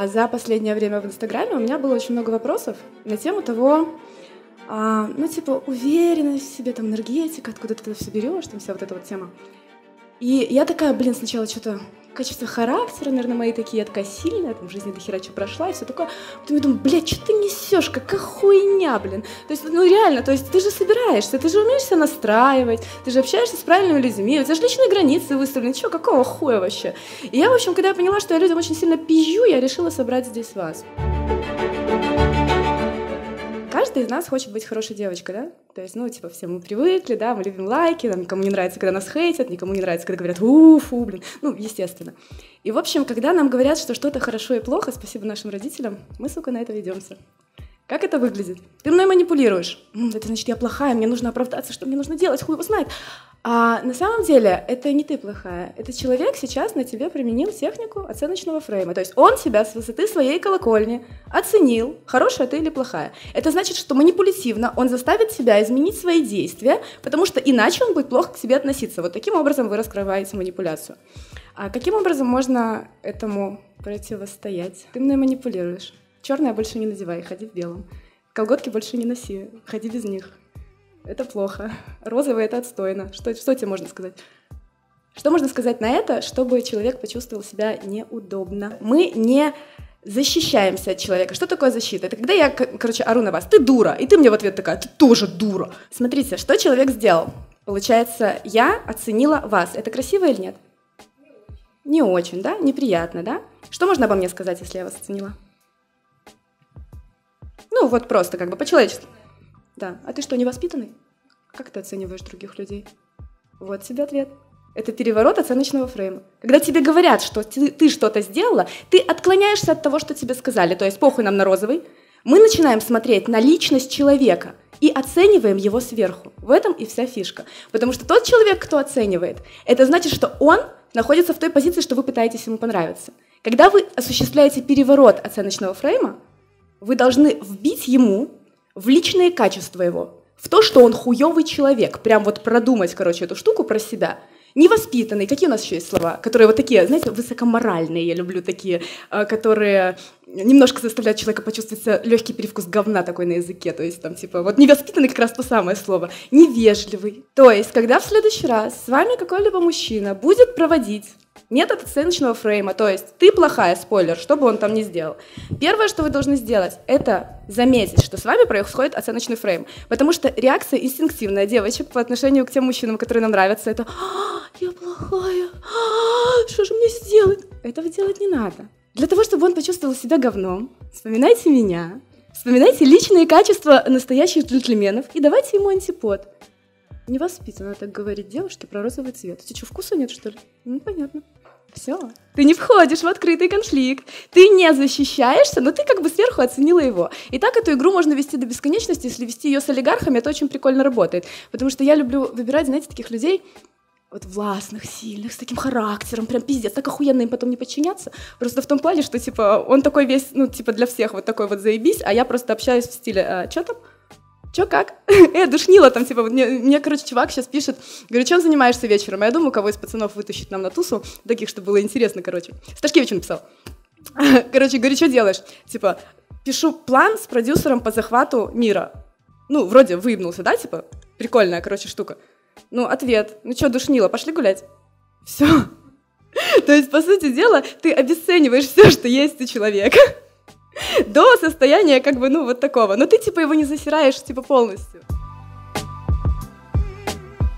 А за последнее время в Инстаграме у меня было очень много вопросов на тему того, а, ну, типа, уверенность в себе, там, энергетика, откуда ты это все берешь, там вся вот эта вот тема. И я такая, блин, сначала что-то качества характера, наверное, мои такие, я там в жизни до хера что прошла, и все такое. Потом я думаю, блядь, что ты несешь, какая хуйня, блин. То есть, ну реально, то есть ты же собираешься, ты же умеешь себя настраивать, ты же общаешься с правильными людьми, у тебя же личные границы выставлены, что, какого хуя вообще? И я, в общем, когда я поняла, что я людям очень сильно пизжу, я решила собрать здесь вас каждый из нас хочет быть хорошей девочкой, да? То есть, ну, типа, все мы привыкли, да, мы любим лайки, нам никому не нравится, когда нас хейтят, никому не нравится, когда говорят «уфу», блин, ну, естественно. И, в общем, когда нам говорят, что что-то хорошо и плохо, спасибо нашим родителям, мы, сука, на это ведемся. Как это выглядит? Ты мной манипулируешь. Это значит, я плохая, мне нужно оправдаться, что мне нужно делать, хуй его знает. А на самом деле это не ты плохая. Это человек сейчас на тебе применил технику оценочного фрейма. То есть он себя с высоты своей колокольни оценил, хорошая ты или плохая. Это значит, что манипулятивно он заставит себя изменить свои действия, потому что иначе он будет плохо к себе относиться. Вот таким образом вы раскрываете манипуляцию. А каким образом можно этому противостоять? Ты мной манипулируешь. Черное больше не надевай, ходи в белом. Колготки больше не носи, ходи без них это плохо. Розовый — это отстойно. Что, что тебе можно сказать? Что можно сказать на это, чтобы человек почувствовал себя неудобно? Мы не защищаемся от человека. Что такое защита? Это когда я, короче, ору на вас, ты дура, и ты мне в ответ такая, ты тоже дура. Смотрите, что человек сделал. Получается, я оценила вас. Это красиво или нет? Не очень, да? Неприятно, да? Что можно обо мне сказать, если я вас оценила? Ну, вот просто, как бы по-человечески. Да. А ты что, невоспитанный? Как ты оцениваешь других людей? Вот тебе ответ. Это переворот оценочного фрейма. Когда тебе говорят, что ты, ты что-то сделала, ты отклоняешься от того, что тебе сказали. То есть похуй нам на розовый. Мы начинаем смотреть на личность человека и оцениваем его сверху. В этом и вся фишка. Потому что тот человек, кто оценивает, это значит, что он находится в той позиции, что вы пытаетесь ему понравиться. Когда вы осуществляете переворот оценочного фрейма, вы должны вбить ему в личные качества его, в то, что он хуёвый человек, прям вот продумать, короче, эту штуку про себя. Невоспитанный, какие у нас еще есть слова, которые вот такие, знаете, высокоморальные, я люблю такие, а, которые немножко заставляют человека почувствовать легкий привкус говна такой на языке, то есть там типа, вот невоспитанный как раз то самое слово, невежливый. То есть, когда в следующий раз с вами какой-либо мужчина будет проводить Метод оценочного фрейма, то есть ты плохая, спойлер, что бы он там ни сделал. Первое, что вы должны сделать, это заметить, что с вами происходит оценочный фрейм. Потому что реакция инстинктивная девочек по отношению к тем мужчинам, которые нам нравятся, это «А, «я плохая, а, что же мне сделать?» Этого делать не надо. Для того, чтобы он почувствовал себя говном, вспоминайте меня, вспоминайте личные качества настоящих джентльменов и давайте ему антипод. Невоспитанно так говорить девушке про розовый цвет. У тебя что, вкуса нет, что ли? Ну, понятно. Все. Ты не входишь в открытый конфликт. Ты не защищаешься, но ты как бы сверху оценила его. И так эту игру можно вести до бесконечности. Если вести ее с олигархами, это очень прикольно работает. Потому что я люблю выбирать, знаете, таких людей, вот властных, сильных, с таким характером, прям пиздец, так охуенно им потом не подчиняться. Просто в том плане, что, типа, он такой весь, ну, типа, для всех вот такой вот заебись, а я просто общаюсь в стиле, а, что там? Чё, как? э, душнила там, типа, мне, мне, короче, чувак сейчас пишет, говорю, чем занимаешься вечером? Я думаю, кого из пацанов вытащить нам на тусу, таких, чтобы было интересно, короче. Сташкевич написал. короче, говорю, что делаешь? Типа, пишу план с продюсером по захвату мира. Ну, вроде выебнулся, да, типа? Прикольная, короче, штука. Ну, ответ. Ну что, душнила, пошли гулять. Все. То есть, по сути дела, ты обесцениваешь все, что есть у человека. До состояния как бы, ну, вот такого. Но ты, типа, его не засираешь, типа, полностью.